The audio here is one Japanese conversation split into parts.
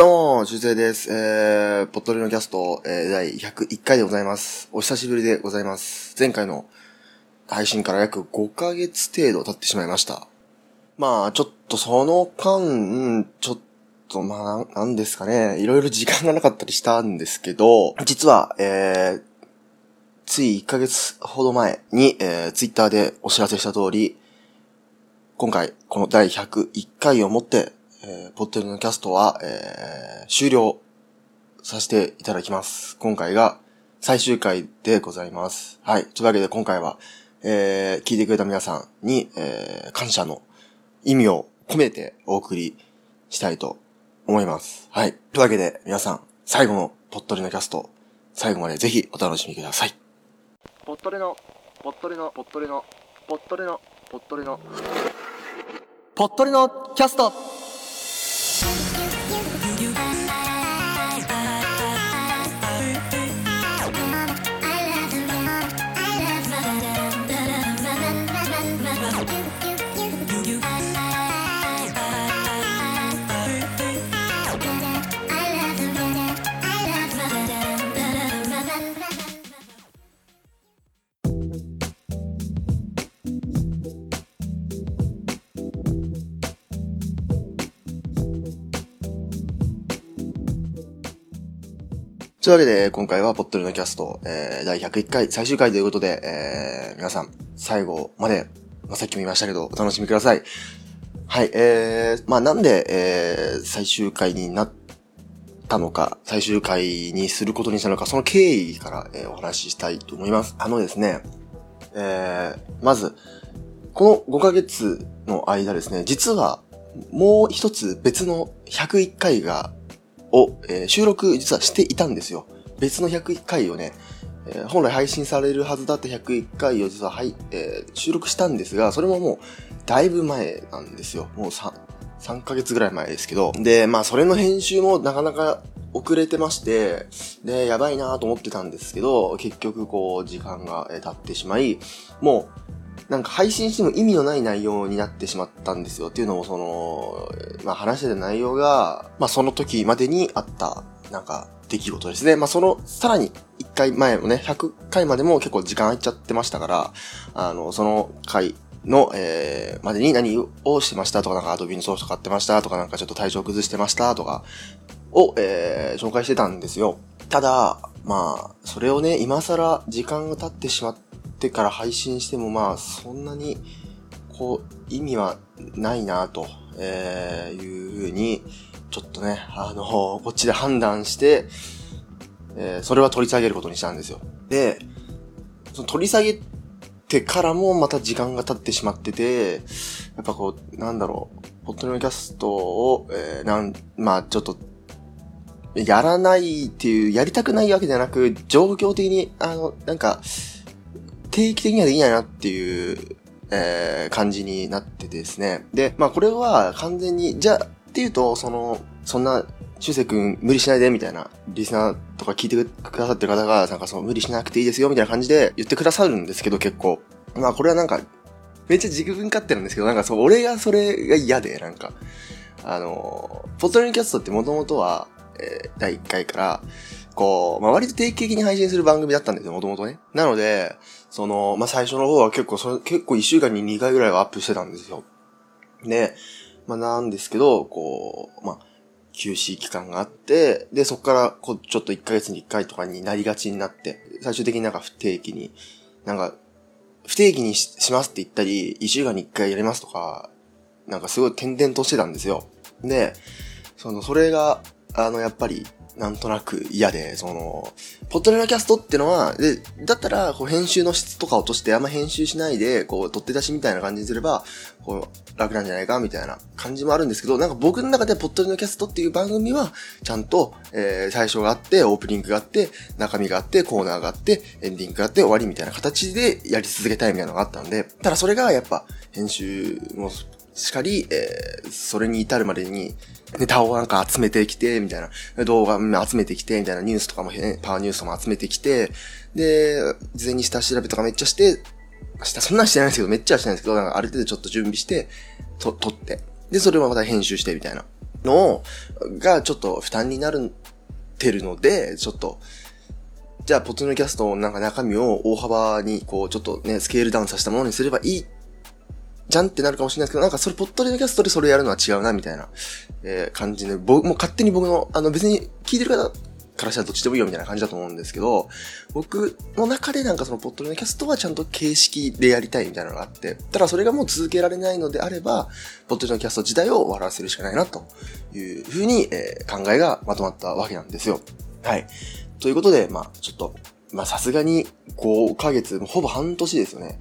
どうも、中世です。えー、ポットレのキャスト、えー、第101回でございます。お久しぶりでございます。前回の配信から約5ヶ月程度経ってしまいました。まあ、ちょっとその間、ちょっと、まあ、ななんですかね、いろいろ時間がなかったりしたんですけど、実は、えー、つい1ヶ月ほど前に、えー、ツイッターでお知らせした通り、今回、この第101回をもって、えー、ポッテルのキャストは、えー、終了させていただきます。今回が最終回でございます。はい。というわけで今回は、えー、聞いてくれた皆さんに、えー、感謝の意味を込めてお送りしたいと思います。はい。というわけで皆さん、最後のポットレのキャスト、最後までぜひお楽しみください。ポットレの、ポットレの、ポットレの、ポットレの、ポットレの、ポットレのキャストというわけで、今回はポットルのキャスト、えー、第101回、最終回ということで、えー、皆さん、最後まで、まあ、さっきも言いましたけど、お楽しみください。はい、えー、まあ、なんで、えー、最終回になったのか、最終回にすることにしたのか、その経緯から、えー、お話ししたいと思います。あのですね、えー、まず、この5ヶ月の間ですね、実は、もう一つ別の101回がを、えー収録実はしていたんですよ。別の101回をね、えー本来配信されるはずだった101回を実は、はい、えー収録したんですが、それももうだいぶ前なんですよ。もう 3, 3ヶ月ぐらい前ですけど。で、まあそれの編集もなかなか遅れてまして、で、やばいなと思ってたんですけど、結局こう時間が経ってしまい、もうなんか配信しても意味のない内容になってしまったんですよ。っていうのもその、まあ話してた内容が、まあその時までにあった、なんか出来事ですね。まあその、さらに1回前もね、100回までも結構時間空いちゃってましたから、あの、その回の、えー、までに何をしてましたとか、なんかアドビのソフト買ってましたとか、なんかちょっと体調崩してましたとか、を、えー、紹介してたんですよ。ただ、まあ、それをね、今更時間が経ってしまっててから配信しても、まあ、そんなに、こう、意味はないなと、え、いうふうに、ちょっとね、あの、こっちで判断して、えーそれは取り下げることにしたんですよ。で、その取り下げてからもまた時間が経ってしまってて、やっぱこう、なんだろう、ポットレのキャストを、えーなん、まあちょっと、やらないっていう、やりたくないわけじゃなく、状況的に、あの、なんか、定期的にはできないなっていう、えー感じになってですね。で、まあこれは完全に、じゃあ、っていうと、その、そんな、修正くん無理しないで、みたいな、リスナーとか聞いてくださってる方が、なんかその無理しなくていいですよ、みたいな感じで言ってくださるんですけど、結構。まあこれはなんか、めっちゃ自分勝手なんですけど、なんかそう、俺がそれが嫌で、なんか、あの、ポトレンキャストってもともとは、えー第1回から、こう、まあ、割と定期的に配信する番組だったんですよ、もともとね。なので、その、まあ、最初の方は結構、それ、結構1週間に2回ぐらいはアップしてたんですよ。で、まあ、なんですけど、こう、まあ、休止期間があって、で、そこから、こう、ちょっと1ヶ月に1回とかになりがちになって、最終的になんか不定期に、なんか、不定期にしますって言ったり、1週間に1回やりますとか、なんかすごい点々としてたんですよ。で、その、それが、あの、やっぱり、なんとなく嫌で、その、ポットレラキャストってのは、で、だったら、こう、編集の質とか落として、あんま編集しないで、こう、取って出しみたいな感じにすれば、こう、楽なんじゃないか、みたいな感じもあるんですけど、なんか僕の中でポットレラキャストっていう番組は、ちゃんと、えー、最初があって、オープニングがあって、中身があって、コーナーがあって、エンディングがあって、終わりみたいな形でやり続けたいみたいなのがあったんで、ただそれがやっぱ、編集もしかり、えー、それに至るまでに、ネタをなんか集めてきて、みたいな。動画集めてきて、みたいなニュースとかも、パワーニュースとかも集めてきて、で、事前に下調べとかめっちゃして、下、そんなんしてないんですけど、めっちゃはしてないんですけど、なんかある程度ちょっと準備して、と、撮って。で、それをまた編集して、みたいな。のがちょっと負担になるてるので、ちょっと、じゃあ、ポッドのキャストのなんか中身を大幅に、こう、ちょっとね、スケールダウンさせたものにすればいい、じゃんってなるかもしれないですけど、なんかそれ、ポッドのキャストでそれやるのは違うな、みたいな、えー、感じで、僕、もう勝手に僕の、あの、別に聞いてる方からしたらどっちでもいいよみたいな感じだと思うんですけど、僕の中でなんかそのポッドのキャストはちゃんと形式でやりたいみたいなのがあって、ただそれがもう続けられないのであれば、ポッドのキャスト自体を笑わせるしかないな、というふうに、えー、考えがまとまったわけなんですよ。はい。ということで、まあちょっと、まあさすがに5ヶ月、ほぼ半年ですよね。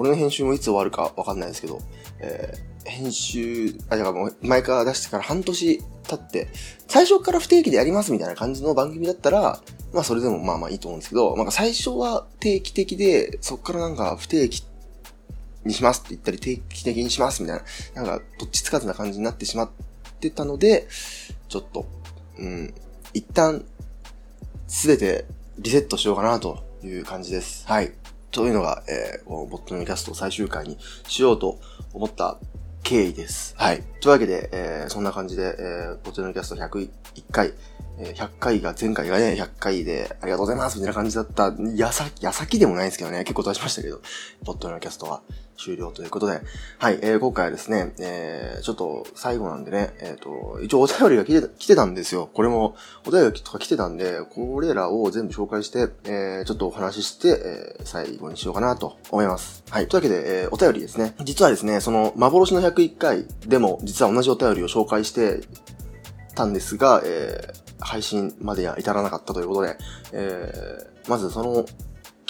これの編集もいつ終わるかわかんないですけど、えー、編集、あ、だからもう前から出してから半年経って、最初から不定期でやりますみたいな感じの番組だったら、まあそれでもまあまあいいと思うんですけど、なんか最初は定期的で、そっからなんか不定期にしますって言ったり定期的にしますみたいな、なんかどっちつかずな感じになってしまってたので、ちょっと、うん、一旦すべてリセットしようかなという感じです。はい。というのが、えー、このボットのキャスト最終回にしようと思った経緯です。はい。というわけで、えー、そんな感じで、えー、ボットのキャスト101回、えー、100回が、前回がね、100回で、ありがとうございますみたいな感じだった、やさ、やさきでもないんですけどね、結構出しましたけど、ボットのキャストは終了ということで、はい、えー、今回はですね、えー、ちょっと最後なんでね、えっ、ー、と、一応お便りが来て来てたんですよ。これも、お便りとか来てたんで、これらを全部紹介して、えー、ちょっとお話しして、えー、最後にしようかなと思います。はい、というわけで、えー、お便りですね。実はですね、その、幻の101回でも、実は同じお便りを紹介してたんですが、えー、配信までは至らなかったということで、えー、まずその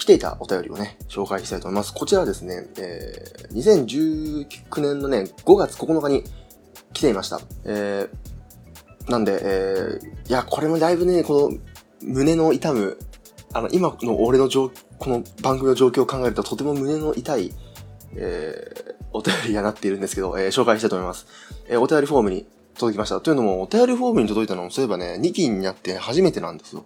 来ていたお便りをね、紹介したいと思います。こちらですね、えー、2019年のね、5月9日に来ていました。えー、なんで、えー、いや、これもだいぶね、この胸の痛む、あの、今の俺の状、この番組の状況を考えるととても胸の痛い、えー、お便りになっているんですけど、えー、紹介したいと思います。えー、お便りフォームに届きました。というのも、お便りフォームに届いたのも、そういえばね、2期になって初めてなんですよ。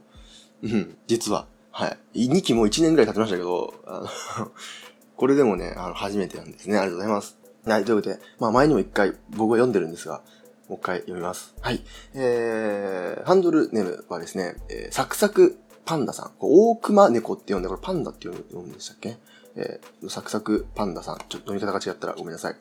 うん、実は。はい。2期も1年ぐらい経ちましたけど、あの これでもね、あの、初めてなんですね。ありがとうございます。はい、ということで、まあ前にも一回僕は読んでるんですが、もう一回読みます。はい。えー、ハンドルネームはですね、えー、サクサクパンダさん。大熊猫って呼んで、これパンダって読むんでしたっけ？えー、サクサクパンダさん。ちょっと読み方が違ったらごめんなさい。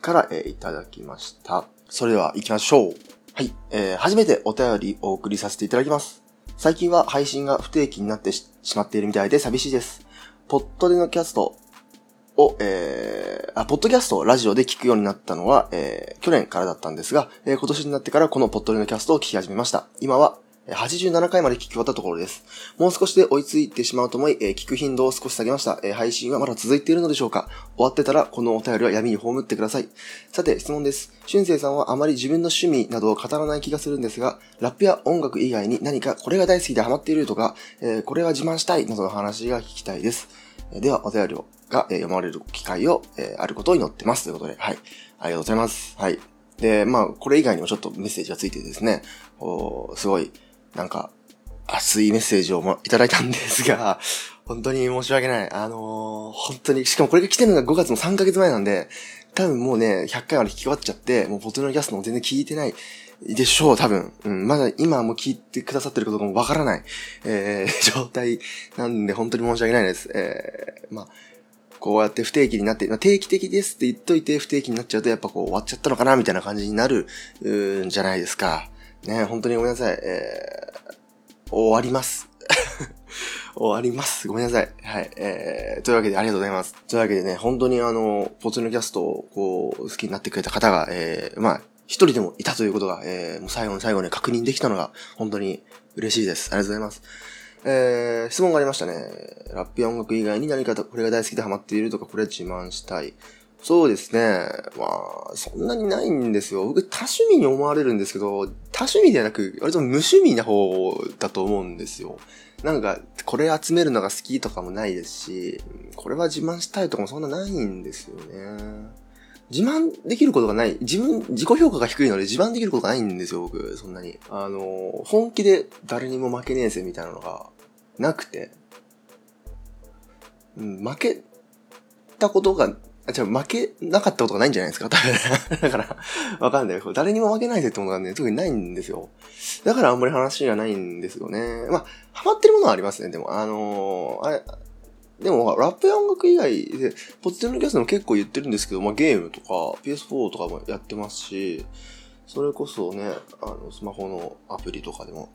から、えー、いただきました。それでは行きましょう。はい。えー、初めてお便りお送りさせていただきます。最近は配信が不定期になってしまっているみたいで寂しいです。ポッドでのキャストを、えー、あ、ポッドキャストをラジオで聞くようになったのは、えー、去年からだったんですが、えー、今年になってからこのポッドでのキャストを聞き始めました。今は、87回まで聞き終わったところです。もう少しで追いついてしまうと思い、えー、聞く頻度を少し下げました、えー、配信はまだ続いているのでしょうか終わってたら、このお便りは闇に葬ってください。さて、質問です。俊生さんはあまり自分の趣味などを語らない気がするんですが、ラップや音楽以外に何かこれが大好きでハマっているとか、えー、これは自慢したいなどの話が聞きたいです。えでは、お便りが、え読まれる機会を、えあることを祈ってます。ということで、はい。ありがとうございます。はい。で、まあ、これ以外にもちょっとメッセージがついてですね、おすごい、なんか、熱いメッセージをもいただいたんですが、本当に申し訳ない。あのー、本当に、しかもこれが来てるのが5月の3ヶ月前なんで、多分もうね、100回まで聞き終わっちゃって、もうポトのキャストも全然聞いてないでしょう、多分。うん、まだ今も聞いてくださってることもわからない、えー、状態なんで本当に申し訳ないです。えー、まあ、こうやって不定期になって、定期的ですって言っといて不定期になっちゃうとやっぱこう終わっちゃったのかなみたいな感じになる、んじゃないですか。ね、本当にごめんなさい。えー、終わります。終わります。ごめんなさい。はい。えー、というわけでありがとうございます。というわけでね、本当にあの、ポツのキャストをこう、好きになってくれた方が、えー、まあ、一人でもいたということが、えー、もう最後の最後に確認できたのが、本当に嬉しいです。ありがとうございます。えー、質問がありましたね。ラップや音楽以外に何かとこれが大好きでハマっているとか、これ自慢したい。そうですね。まあ、そんなにないんですよ。僕、多趣味に思われるんですけど、多趣味ではなく、割と無趣味な方だと思うんですよ。なんか、これ集めるのが好きとかもないですし、これは自慢したいとかもそんなないんですよね。自慢できることがない。自分、自己評価が低いので自慢できることがないんですよ、僕、そんなに。あの、本気で誰にも負けねえぜみたいなのがなくて。うん、負けたことが、じゃあ負けなかったことがないんじゃないですか？多分。だから、わかんない。誰にも負けないぜってものがね、特にないんですよ。だからあんまり話がないんですよね。まあ、ハマってるものはありますね。でも、あのー、あれ、でも、ラップや音楽以外で、ポッテルのキャストも結構言ってるんですけど、まあ、ゲームとか、PS4 とかもやってますし、それこそね、あの、スマホのアプリとかでも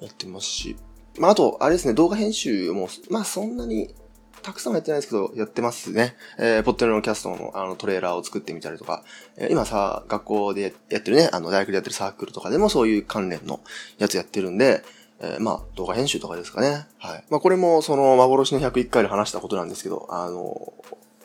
やってますし、まあ、あと、あれですね、動画編集も、まあ、そんなに、たくさんはやってないですけど、やってますね。えー、ポッテルのキャストのあのトレーラーを作ってみたりとか、えー、今さ、学校でやってるね、あの、大学でやってるサークルとかでもそういう関連のやつやってるんで、えー、まあ、動画編集とかですかね。はい。まあ、これも、その、幻の101回で話したことなんですけど、あの、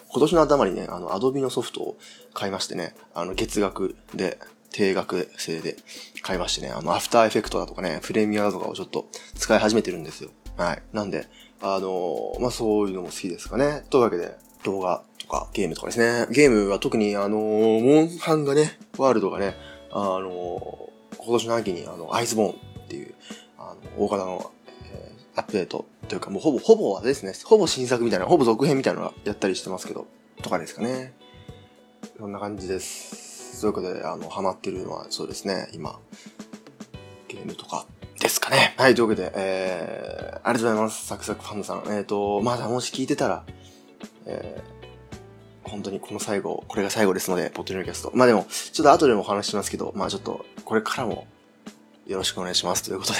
今年の頭にね、あの、アドビのソフトを買いましてね、あの、月額で、定額制で買いましてね、あの、アフターエフェクトだとかね、プレミアだとかをちょっと使い始めてるんですよ。はい。なんで、あの、まあ、そういうのも好きですかね。というわけで、動画とかゲームとかですね。ゲームは特にあの、モンハンがね、ワールドがね、あの、今年の秋にあの、アイスボーンっていう、あの、大型の、えー、アップデートというか、もうほぼ、ほぼはですね、ほぼ新作みたいな、ほぼ続編みたいなのやったりしてますけど、とかですかね。そんな感じです。ということで、あの、ハマってるのはそうですね、今、ゲームとかかね。はい、というわけで、えー、ありがとうございます。サクサクファンドさん。えっ、ー、と、まだもし聞いてたら、えー、本当にこの最後、これが最後ですので、ポットニューキャスト。まあでも、ちょっと後でもお話しますけど、まあちょっと、これからも、よろしくお願いしますということで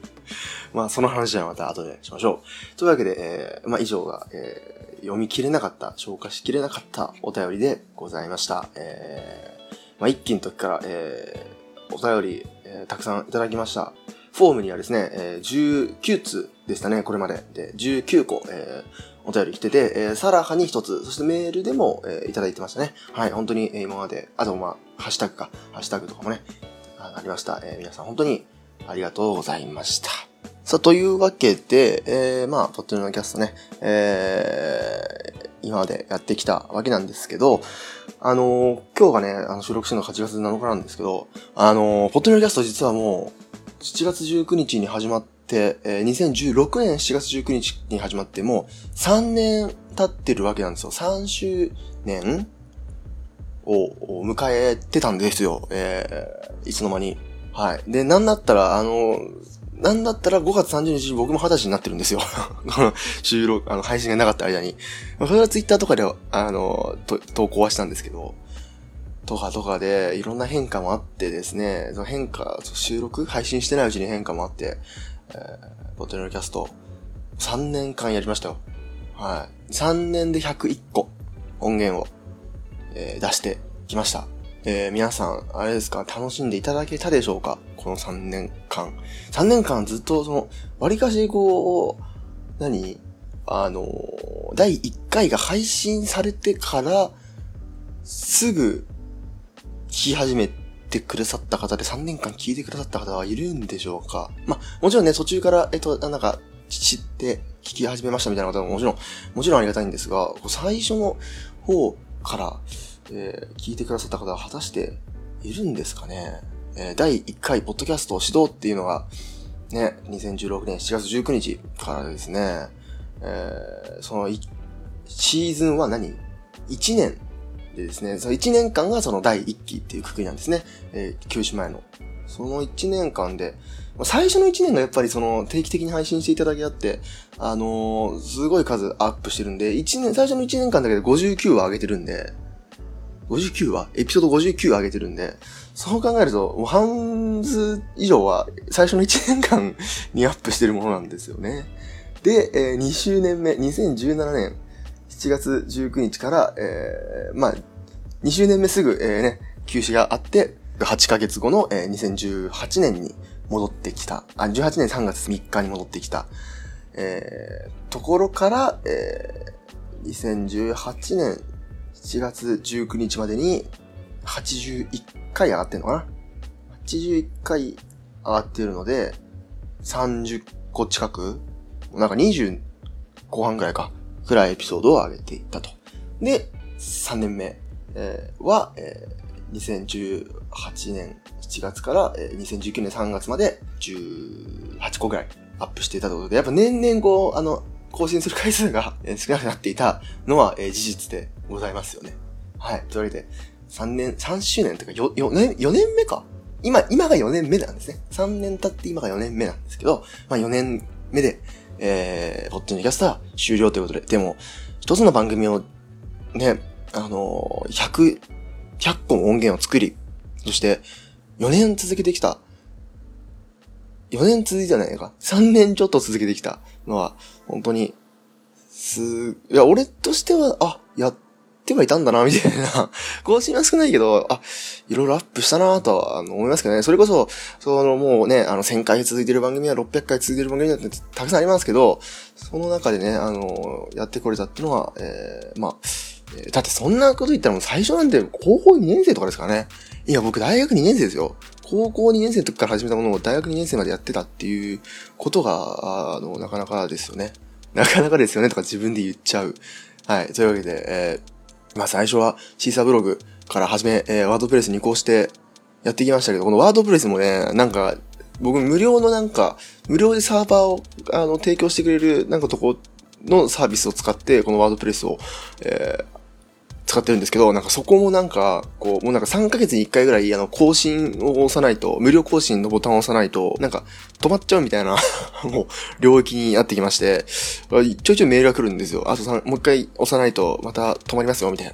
まあその話はまた後でしましょう。というわけで、えー、まあ以上が、えー、読み切れなかった、消化しきれなかったお便りでございました。えー、まあ一期の時から、えー、お便り、えー、たくさんいただきました。フォームにはですね、えー、19通でしたね、これまで。で、19個、えー、お便り来てて、えー、さらに一つ、そしてメールでも、えー、いただいてましたね。はい、本当に、えー、今まで、あとまあ、ハッシュタグか、ハッシュタグとかもね、ありました。えー、皆さん本当にありがとうございました。さあ、というわけで、えー、まあ、ポットのキャストね、えー、今までやってきたわけなんですけど、あのー、今日がね、あの収録してるの8月7日なんですけど、あのー、ポットのキャスト実はもう、7月19日に始まって、えー、2016年7月19日に始まってもう3年経ってるわけなんですよ。3周年を迎えてたんですよ。えー、いつの間に。はい。で、なんだったら、あの、なんだったら5月30日に僕も20歳になってるんですよ。この収録、あの、配信がなかった間に。それはツイッターとかで、あの、投稿はしたんですけど、とかとかで、いろんな変化もあってですね、その変化、収録配信してないうちに変化もあって、えー、ボトルのキャスト、3年間やりましたよ。はい。3年で101個音源を、えー、出してきました。えー、皆さん、あれですか、楽しんでいただけたでしょうか？この3年間。3年間ずっと、その、割かしこう、何？あの、第1回が配信されてから、すぐ聞き始めてくださった方で3年間聞いてくださった方はいるんでしょうか？まあ、もちろんね、途中から、えっと、なんか、知って聞き始めましたみたいな方ももちろん、もちろんありがたいんですが、最初の方から、えー、聞いてくださった方は果たしているんですかね？えー、第1回ポッドキャスト指導っていうのが、ね、2016年7月19日からですね、えー、そのシーズンは何 ?1 年でですね、その1年間がその第1期っていうくくりなんですね。えー、休止前の。その1年間で、最初の1年がやっぱりその定期的に配信していただきあって、あのー、すごい数アップしてるんで、1年、最初の1年間だけで59話上げてるんで、59話？エピソード59上げてるんで、そう考えると、もう半数以上は最初の1年間にアップしてるものなんですよね。で、えー、2周年目、2017年7月19日から、えー、まあ、2周年目すぐ、えー、ね、休止があって、8ヶ月後の、えー、2018年に戻ってきた、あ、18年3月3日に戻ってきた、えー、ところから、えー、2018年7月19日までに81回上がってんのかな ?81 回上がってるので、30個近く？なんか20後半ぐらいか。くらいエピソードを上げていったと。で、3年目、えー、は、えー、2018年7月から、えー、2019年3月まで18個ぐらいアップしていたということで、やっぱ年々こう、あの、更新する回数が少なくなっていたのは、えー、事実でございますよね。はい。というわけで、3年、3周年というか4、4年、4年目か今、今が4年目なんですね。3年経って今が4年目なんですけど、まあ4年目で、えー、ポッドのキャスター終了ということで、でも、一つの番組を、ね、あのー、100、100個の音源を作り、そして、4年続けてきた、4年続いてないか、3年ちょっと続けてきたのは、本当に、す、いや、俺としては、あ、やっってはいたんだな、みたいな。更新は少ないけど、あ、いろいろアップしたなとは、あの、思いますけどね。それこそ、その、もうね、あの、1000回続いてる番組は600回続いてる番組だってたくさんありますけど、その中でね、あの、やってこれたっていうのは、えー、まあ、えー、だってそんなこと言ったらもう最初なんて高校2年生とかですからね。いや、僕大学2年生ですよ。高校2年生の時から始めたものを大学2年生までやってたっていうことが、あの、なかなかですよね。なかなかですよねとか自分で言っちゃう。はい。というわけで、えー、まあ最初はシーサーブログから始め、えー、ワードプレスに移行してやってきましたけど、このワードプレスもね、なんか、僕無料のなんか、無料でサーバーを、あの、提供してくれるなんかとこのサービスを使って、このワードプレスを、えー、使ってるんですけど、なんかそこもなんか、こう、もうなんか3ヶ月に1回ぐらい、あの、更新を押さないと、無料更新のボタンを押さないと、なんか、止まっちゃうみたいな もう、領域になってきまして、ちょいちょいメールが来るんですよ。あとさ、もう一回押さないと、また止まりますよ、みたいな。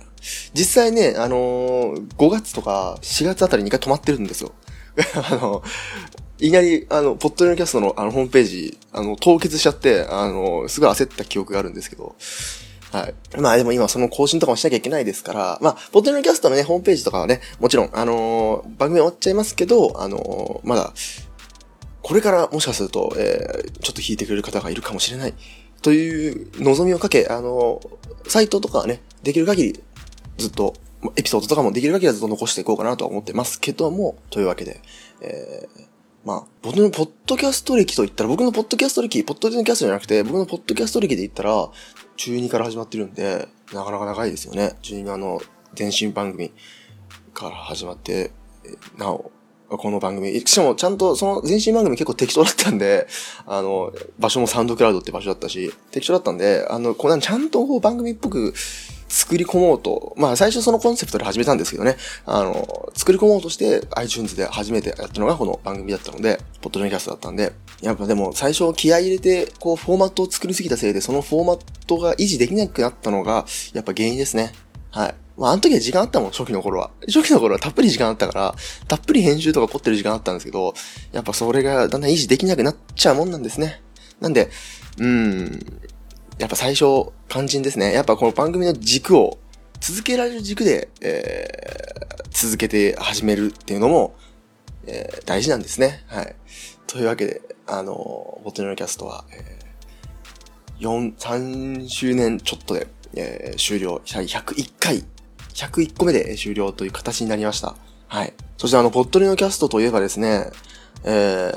実際ね、あのー、5月とか4月あたりに1回止まってるんですよ。あの、いきなり、あの、ポッドレのキャストのあの、ホームページ、あの、凍結しちゃって、あの、すごい焦った記憶があるんですけど、はい。まあでも今その更新とかもしなきゃいけないですから、まあ、ポッドのキャストのね、ホームページとかはね、もちろん、あのー、番組終わっちゃいますけど、あのー、まだ、これからもしかすると、えー、ちょっと弾いてくれる方がいるかもしれない、という望みをかけ、あのー、サイトとかはね、できる限り、ずっと、エピソードとかもできる限りはずっと残していこうかなとは思ってますけども、というわけで、えー、まあ、僕のポッドキャスト歴と言ったら、僕のポッドキャスト歴、ポッドキャストじゃなくて、僕のポッドキャスト歴で言ったら、中2から始まってるんで、なかなか長いですよね。中2のあの、前身番組から始まって、なお、この番組、しかもちゃんとその前身番組結構適当だったんで、あの、場所もサウンドクラウドって場所だったし、適当だったんで、あの、こうちゃんと番組っぽく作り込もうと、まあ最初そのコンセプトで始めたんですけどね、あの、作り込もうとして iTunes で初めてやったのがこの番組だったので、ポッドキャストだったんで、やっぱでも最初気合入れて、こうフォーマットを作りすぎたせいで、そのフォーマットが維持できなくなったのが、やっぱ原因ですね。はい。まあ、あの時は時間あったもん、初期の頃は。初期の頃はたっぷり時間あったから、たっぷり編集とか凝ってる時間あったんですけど、やっぱそれがだんだん維持できなくなっちゃうもんなんですね。なんで、うん、やっぱ最初、肝心ですね。やっぱこの番組の軸を続けられる軸で、えー、続けて始めるっていうのも、えー、大事なんですね。はい。というわけで、あの、ボトルのキャストは、えー、4、3周年ちょっとで、えー、終了、101回、101個目で終了という形になりました。はい。そしてあの、ポットリのキャストといえばですね、え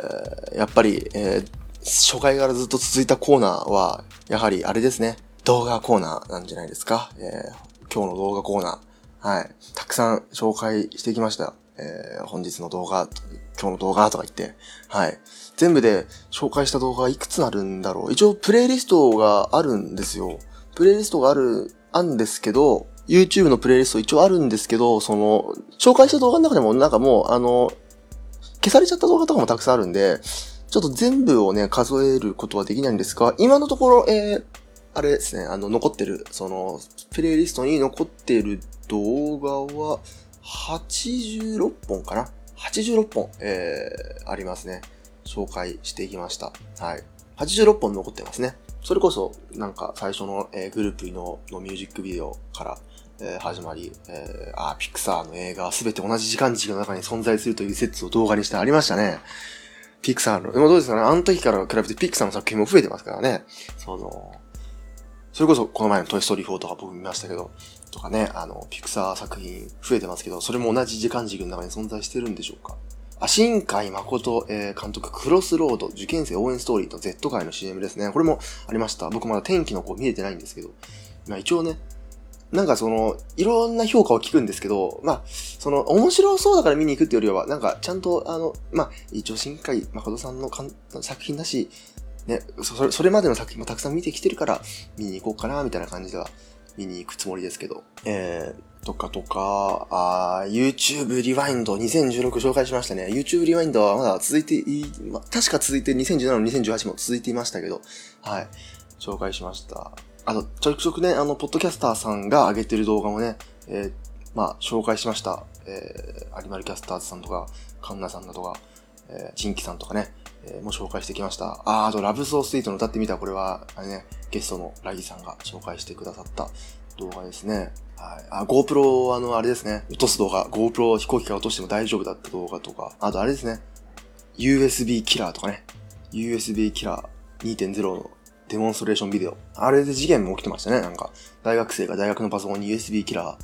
ー、やっぱり、えー、初回からずっと続いたコーナーは、やはりあれですね、動画コーナーなんじゃないですか。えー、今日の動画コーナー、はい。たくさん紹介してきました。えー、本日の動画、今日の動画とか言って、はい。全部で紹介した動画いくつあるんだろう。一応プレイリストがあるんですよ。プレイリストがある、あるんですけど、YouTube のプレイリスト一応あるんですけど、その、紹介した動画の中でもなんかもう、あの、消されちゃった動画とかもたくさんあるんで、ちょっと全部をね、数えることはできないんですが、今のところ、えー、あれですね、あの、残ってる、その、プレイリストに残ってる動画は、86本かな ?86 本、えー、ありますね。紹介していきました。はい。86本残ってますね。それこそ、なんか最初の、えー、グループのミュージックビデオから、えー、始まり、えー、あ、ピクサーの映画はすべて同じ時間軸の中に存在するという説を動画にしてありましたね。ピクサーの、でもどうですかね？あの時から比べてピクサーの作品も増えてますからね。その、それこそこの前のトイストーリー4とか僕見ましたけど、とかね、あの、ピクサー作品増えてますけど、それも同じ時間軸の中に存在してるんでしょうか？あ、新海誠、えー、監督、クロスロード、受験生応援ストーリーと Z 界の CM ですね。これもありました。僕まだ天気の子見えてないんですけど。まあ一応ね、なんかその、いろんな評価を聞くんですけど、まあ、その、面白そうだから見に行くっていうよりは、なんか、ちゃんと、あの、まあ、一応新海誠さんの作品だし、ね、それ、それまでの作品もたくさん見てきてるから、見に行こうかな、みたいな感じでは見に行くつもりですけど。えー、とかとか、あ YouTube リワインド2016紹介しましたね。YouTube リワインドはまだ続いてい、ま、確か続いて2017 2018も続いていましたけど、はい。紹介しました。あと、ちょくちょくね、あの、ポッドキャスターさんが上げてる動画もね、えー、まあ、紹介しました。えー、アニマルキャスターズさんとか、カンナさんだとか、えー、チンキさんとかね、えー、も紹介してきました。あー、あと、ラブソースイートの歌ってみたこれは、あれね、ゲストのラギさんが紹介してくださった動画ですね。はい。あ、GoPro、あの、あれですね。落とす動画。GoPro 飛行機が落としても大丈夫だった動画とか。あと、あれですね。USB キラーとかね。USB キラー2.0のデモンストレーションビデオ。あれで事件も起きてましたね。なんか、大学生が大学のパソコンに USB キラ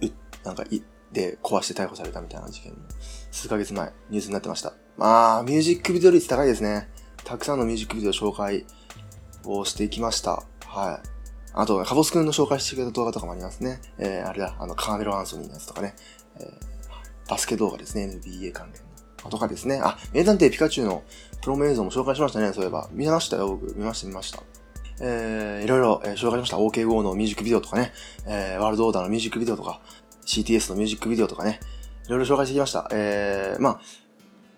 ー、う、なんか、い、で壊して逮捕されたみたいな事件も、数ヶ月前、ニュースになってました。まあ、ミュージックビデオ率高いですね。たくさんのミュージックビデオ紹介をしていきました。はい。あと、カボス君の紹介してくれた動画とかもありますね。えー、あれだ、あの、カーメロ・アンソニーのやつとかね。えー、バスケ動画ですね、NBA 関連の。とかですね。あ、名探偵ピカチュウのプロモ映像も紹介しましたね、そういえば。見ましたよ、僕。見ました、見ました。えー、いろいろ、えー、紹介しました。OK5 のミュージックビデオとかね。えー、ワールドオーダーのミュージックビデオとか、CTS のミュージックビデオとかね。いろいろ紹介してきました。えー、まあ、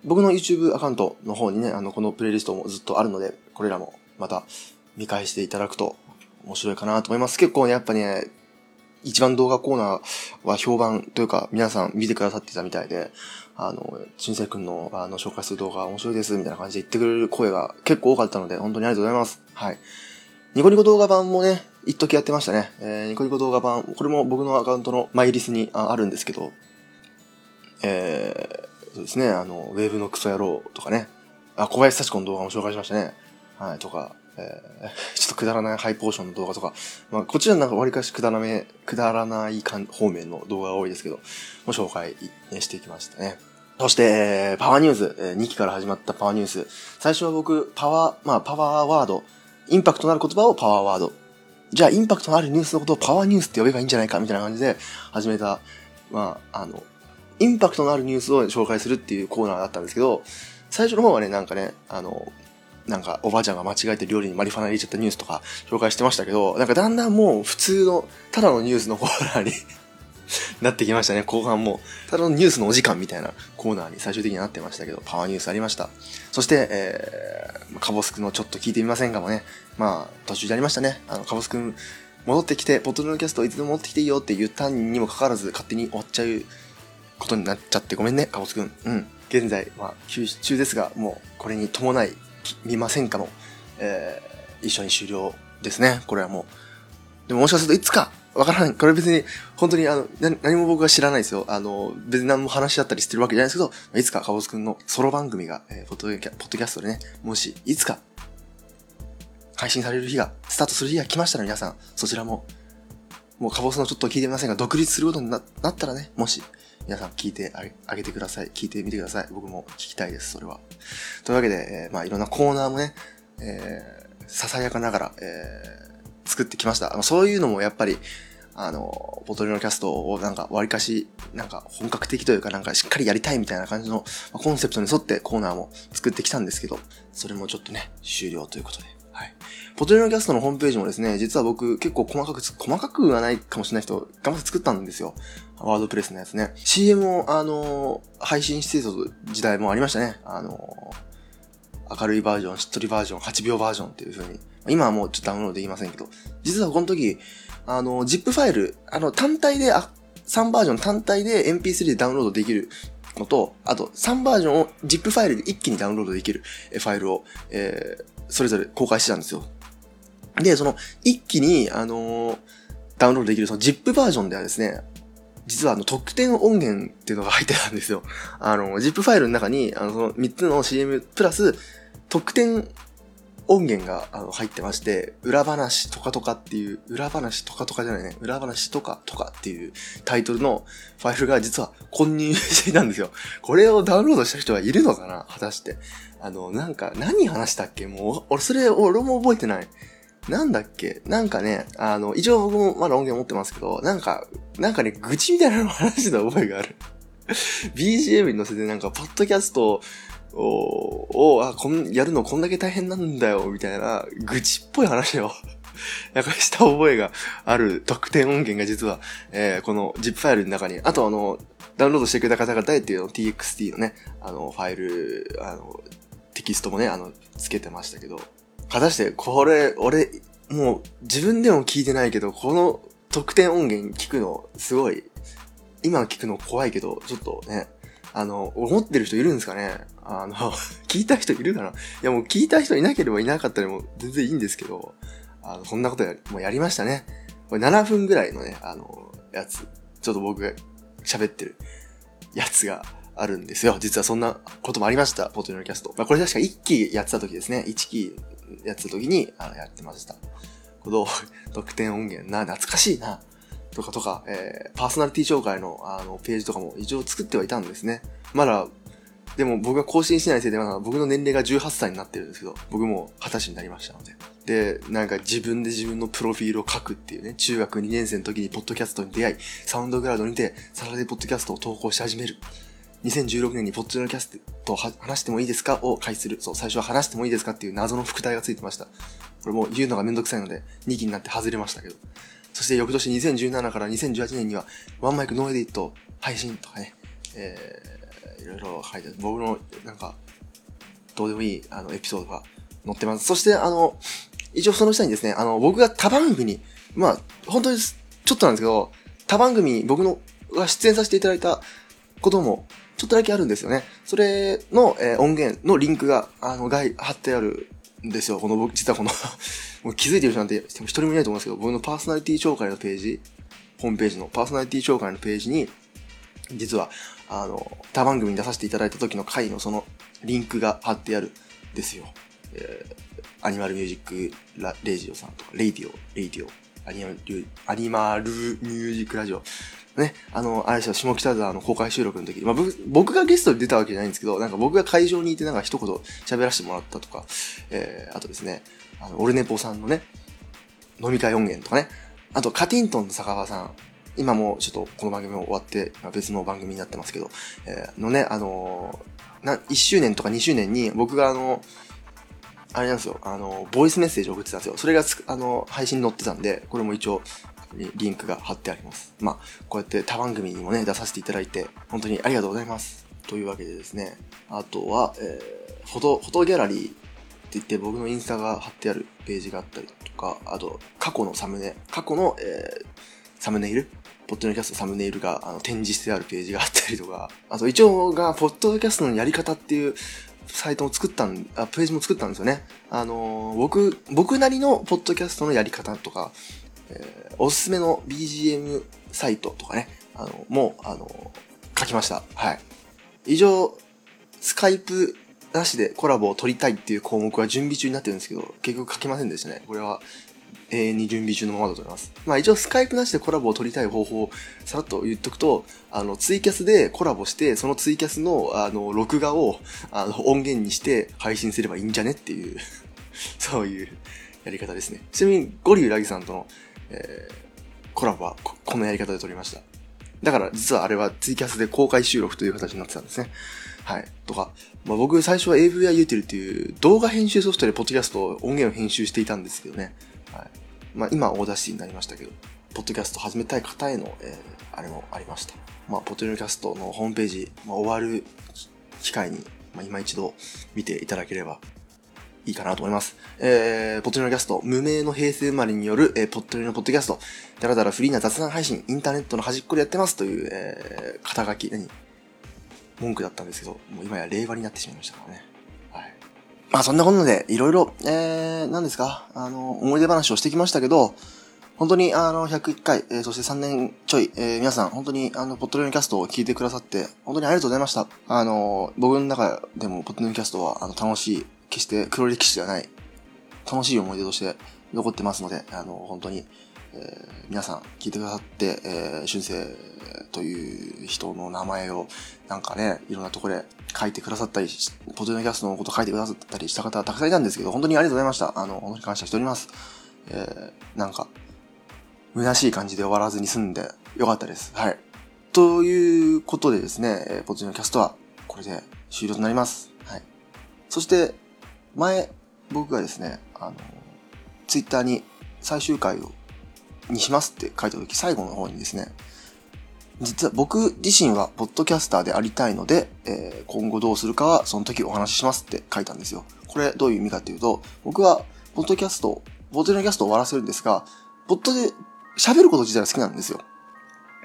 僕の YouTube アカウントの方にね、あの、このプレイリストもずっとあるので、これらもまた見返していただくと面白いかなと思います。結構ね、やっぱね、一番動画コーナーは評判というか、皆さん見てくださってたみたいで、あの、新生くんの、あの、紹介する動画面白いです、みたいな感じで言ってくれる声が結構多かったので、本当にありがとうございます。はい。ニコニコ動画版もね、一時やってましたね。えー、ニコニコ動画版、これも僕のアカウントのマイリスにあるんですけど、えー、そうですね、あの、ウェーブのクソ野郎とかね、あ、小林幸子の動画も紹介しましたね。はい、とか、えー、ちょっとくだらないハイポーションの動画とか、まあ、こちらなんか割かしくだらめ、くだらない方面の動画が多いですけど、も紹介していきましたね。そして、パワーニュース、2期から始まったパワーニュース。最初は僕、パワー、まあ、パワーワード、インパクトのある言葉をパワーワード。じゃあ、インパクトのあるニュースのことをパワーニュースって呼べばいいんじゃないか、みたいな感じで始めた、まあ、あの、インパクトのあるニュースを紹介するっていうコーナーだったんですけど、最初の方はね、なんかね、あの、なんかおばあちゃんが間違えて料理にマリファナ入れちゃったニュースとか紹介してましたけど、なんかだんだんもう普通の、ただのニュースのコーナーに なってきましたね、後半も。ただのニュースのお時間みたいなコーナーに最終的になってましたけど、パワーニュースありました。そして、えー、カボスクのちょっと聞いてみませんかもね。まあ、途中でありましたね。あの、カボスくん、戻ってきて、ポッドルのキャストいつでも持ってきていいよって言ったにもかかわらず、勝手に終わっちゃうことになっちゃってごめんね、カボスくん。うん。現在、まあ、休止中ですが、もう、これに伴い、見ませんかの、えー、一緒に終了ですね。これはもう。でももしかするといつか、わからない。これ別に、本当にあの、何も僕は知らないですよ。あの、別に何も話し合ったりしてるわけじゃないですけど、いつかカボスくんのソロ番組が、えー、ポッドキャポッドキャストでね、もし、いつか、配信される日が、スタートする日が来ましたら皆さん、そちらも、もうカボスのちょっと聞いてみませんが、独立することになったらね、もし、皆さん聞いてあげてください。聞いてみてください。僕も聞きたいです、それは。というわけで、えー、まあいろんなコーナーもね、えー、ささやかながら、えー、作ってきました。そういうのもやっぱり、あの、ボトルのキャストをなんか割かし、なんか本格的というかなんかしっかりやりたいみたいな感じの、コンセプトに沿ってコーナーも作ってきたんですけど、それもちょっとね、終了ということで。はい。ポトリノキャストのホームページもですね、実は僕結構細かく、細かくはないかもしれない人、頑張って作ったんですよ。ワードプレスのやつね。CM を、あのー、配信してた時代もありましたね。あのー、明るいバージョン、しっとりバージョン、8秒バージョンっていう風に。今はもうちょっとダウンロードできませんけど、実はこの時、あの、ZIP ファイル、あの、単体で、あ、3バージョン単体で MP3 でダウンロードできるのと、あと3バージョンを ZIP ファイルで一気にダウンロードできるファイルを、えー、それぞれ公開してたんですよ。で、その、一気に、あのー、ダウンロードできるその ZIP バージョンではですね、実はあの特典音源っていうのが入ってたんですよ。あの、ZIP ファイルの中に、あの、その3つの CM プラス、特典音源があの入ってまして、裏話とかとかっていう、裏話とかとかじゃないね、裏話とかとかっていうタイトルのファイルが実は混入していたんですよ。これをダウンロードした人はいるのかな？果たして。あの、なんか、何話したっけ？もう、俺、それ、俺も覚えてない。なんだっけ？なんかね、あの、一応僕もまだ音源持ってますけど、なんか、なんかね、愚痴みたいなの話した覚えがある。BGM に乗せてなんか、ポッドキャストを、あ、こん、やるのこんだけ大変なんだよ、みたいな、愚痴っぽい話をなんかした覚えがある特典音源が実は、えー、この ZIP ファイルの中に、あとあの、ダウンロードしてくれた方々へっていうの TXT のね、あの、ファイル、あの、テキストもね、あの、つけてましたけど、果たしてこれ、俺、もう自分でも聞いてないけど、この特典音源聞くの、すごい、今聞くの怖いけど、ちょっとね、あの、思ってる人いるんですかね？あの、聞いた人いるかな？いやもう聞いた人いなければいなかったでも全然いいんですけど、あの、こんなことや、もうやりましたね。これ7分ぐらいのね、あの、やつ、ちょっと僕が喋ってるやつがあるんですよ。実はそんなこともありました。ポトリノキャスト。まあ、これ確か1期やってた時ですね。1期やってた時に、あの、やってました。この、特典音源な、懐かしいな。とかとか、えー、パーソナリティ紹介の、あの、ページとかも一応作ってはいたんですね。まだ、でも僕が更新しないせいで、まだ僕の年齢が18歳になってるんですけど、僕も20歳になりましたので。で、なんか自分で自分のプロフィールを書くっていうね、中学2年生の時にポッドキャストに出会い、 SoundCloud にて、サラデーポッドキャストを投稿し始める。2016年にポッドキャストと話してもいいですか？を開始する。そう、最初は話してもいいですかっていう謎の副題がついてました。これもう言うのがめんどくさいので、2期になって外れましたけど。そして翌年2017から2018年には、 one mic no edit 配信とかね、えー、いろいろ書いて僕の、なんか、どうでもいい、あの、エピソードが載ってます。そして、あの、一応その下にですね、あの、僕が他番組に、まあ、本当にちょっとなんですけど、他番組僕のが出演させていただいたこともちょっとだけあるんですよね。それの、えー、音源のリンクが、あの、外、貼ってあるんですよ。この僕、実はこの もう気づいてる人なんて一人もいないと思うんですけど、僕のパーソナリティ紹介のページ、ホームページのパーソナリティ紹介のページに、実は、あの、他番組に出させていただいた時の回のそのリンクが貼ってあるんですよ。えー、アニマルミュージックラレイジオさんとか、レイディオ、レイディオ、アニマル、アニマルミュージックラジオね、あの、あれですよ、下北沢の公開収録の時に、まあ、僕がゲストで出たわけじゃないんですけど、なんか僕が会場にいてなんか一言喋らせてもらったとか、えー、あとですね、あの、オルネポさんのね、飲み会音源とかね、あと、カティントンの坂場さん、今もちょっとこの番組も終わって、別の番組になってますけど、えー、のね、あのー、な、1周年とか2周年に僕があの、あれなんですよ、あの、ボイスメッセージを送ってたんですよ。それがあの、配信に載ってたんで、これも一応リンクが貼ってあります。まあ、こうやって他番組にもね、出させていただいて、本当にありがとうございます。というわけでですね、あとは、えー、フォト、フォトギャラリーって言って僕のインスタが貼ってあるページがあったりとか、あと、過去のサムネ、過去の、えー、サムネイルポッドキャストサムネイルがあの展示してあるページがあったりとか、あと一応が、ポッドキャストのやり方っていうサイトを作ったん、あ、ページも作ったんですよね。あのー、僕、僕なりのポッドキャストのやり方とか、えー、おすすめの BGM サイトとかね、あの、もう、あの、書きました。はい。以上、スカイプなしでコラボを取りたいっていう項目は準備中になってるんですけど、結局書きませんでしたね。これは永遠に準備中のままだと思います。まあ一応スカイプなしでコラボを取りたい方法をさらっと言っとくと、あの、ツイキャスでコラボして、そのツイキャスの、あの、録画を、あの、音源にして配信すればいいんじゃねっていうそういうやり方ですね。ちなみに、ゴリュウラギさんとのえー、コラボはここのやり方で撮りました。だから実はあれはツイキャスで公開収録という形になってたんですね。はい。とか、まあ、僕最初は AVI ユーティルっていう動画編集ソフトでポッドキャスト音源を編集していたんですけどね。はい。まあ今 Audacity になりましたけど、ポッドキャスト始めたい方への、えー、あれもありました。まあ、ポッドキャストのホームページ、まあ、終わる機会に、まあ、今一度見ていただければいいかなと思います。えー、ポッドリのキャスト、無名の平成生まれによる、えー、ポッドリのポッドキャスト、だらだらフリーな雑談配信、インターネットの端っこでやってますという、えー、肩書き、何？文句だったんですけど、もう今や令和になってしまいましたからね。はい。まあそんなことで、いろいろ、えー、何ですか、あの、思い出話をしてきましたけど、本当に、あの、101回、えー、そして3年ちょい、えー、皆さん、本当に、あの、ポッドレオンキャストを聞いてくださって、本当にありがとうございました。あの、僕の中でも、ポッドレオンキャストは、あの、楽しい決して黒歴史ではない、楽しい思い出として残ってますので、あの、本当に、えー、皆さん聞いてくださって、えー、春生という人の名前を、なんかね、いろんなとこで書いてくださったり、ポテトキャストのこと書いてくださったりした方はたくさんいたんですけど、本当にありがとうございました。あの、本当に感謝しております。えー、なんか、虚しい感じで終わらずに済んでよかったです。はい。ということでですねえ、ポテトキャストはこれで終了となります。はい。そして、前、僕がですね、あの、ツイッターに最終回をにしますって書いた時最後の方にですね、実は僕自身はポッドキャスターでありたいので、えー、今後どうするかはその時お話ししますって書いたんですよ。これどういう意味かっていうと、僕はポッドキャスト、ポッドキャストを終わらせるんですが、ポッドで喋ること自体は好きなんですよ。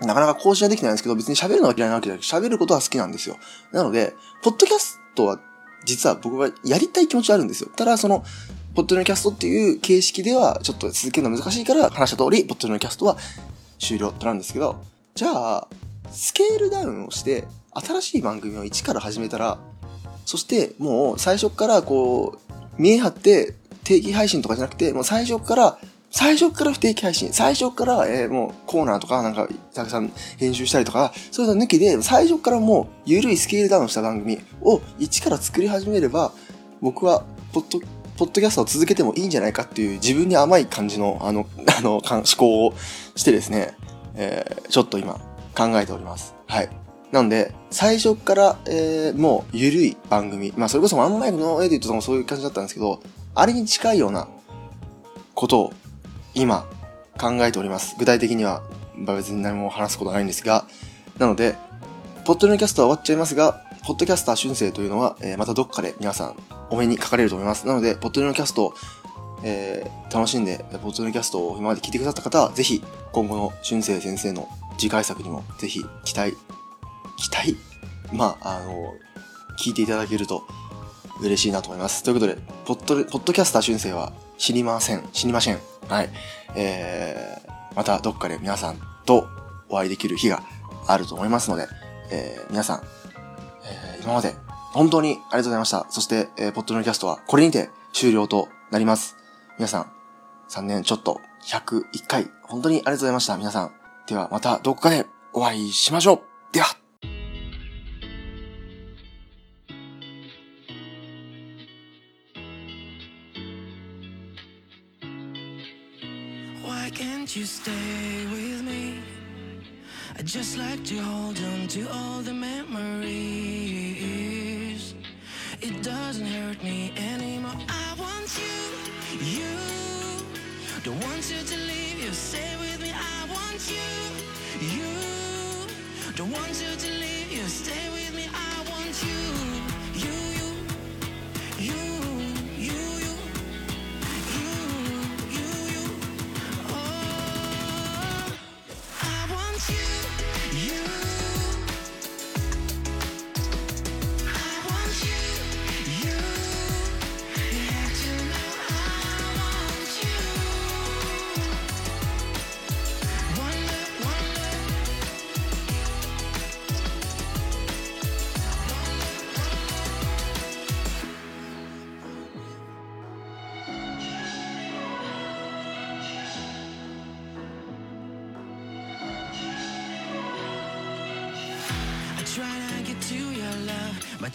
なかなか更新はできないんですけど、別に喋るのが嫌いなわけじゃなくて、喋ることは好きなんですよ。なので、ポッドキャストは、実は僕はやりたい気持ちはあるんですよ。ただ、その、ポッドのキャストっていう形式では、ちょっと続けるの難しいから、話した通り、ポッドのキャストは終了となんですけど、じゃあ、スケールダウンをして、新しい番組を一から始めたら、そしてもう最初からこう、見え張って定期配信とかじゃなくて、もう最初から最初から不定期配信、最初から、えー、もうコーナーとかなんかたくさん編集したりとか、そういうの抜きで、最初からもう緩いスケールダウンした番組を一から作り始めれば、僕はポッド、ポッドキャストを続けてもいいんじゃないかっていう自分に甘い感じの、あの、あの、思考をしてですね、えー、ちょっと今考えております。はい。なので、最初から、えー、もう緩い番組、まあそれこそワンマイクのエディットとかもそういう感じだったんですけど、あれに近いようなことを今考えております。具体的には別に何も話すことないんですが、なので、ポッドキャストは終わっちゃいますが、ポッドキャスター春生というのは、えー、またどっかで皆さんお目にかかれると思います。なので、ポッドキャスト、えー、楽しんで、ポッドキャストを今まで聞いてくださった方は、ぜひ、今後の春生先生の次回作にも、ぜひ、期待、期待？まあ、あの、聞いていただけると嬉しいなと思います。ということで、ポッド、ポッドキャスター春生は知りません。知りません。はい。えー、またどっかで皆さんとお会いできる日があると思いますので、えー、皆さん、えー、今まで本当にありがとうございました。そして、えー、ポッドキャストはこれにて終了となります。皆さん、3年ちょっと101回、本当にありがとうございました。皆さん。ではまたどこかでお会いしましょう。では。You stay with me? I just like to hold on to all the memories. It doesn't hurt me anymore. I want you, you. Don't want you to leave, you stay with me. I want you, you. Don't want you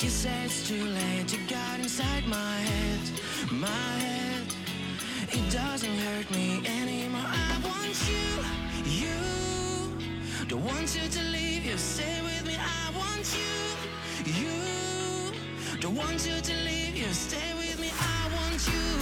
you said it's too late, you got inside my head, my head. It doesn't hurt me anymore, I want you, you. Don't want you to leave, you stay with me, I want you, you. Don't want you to leave, you stay with me, I want you,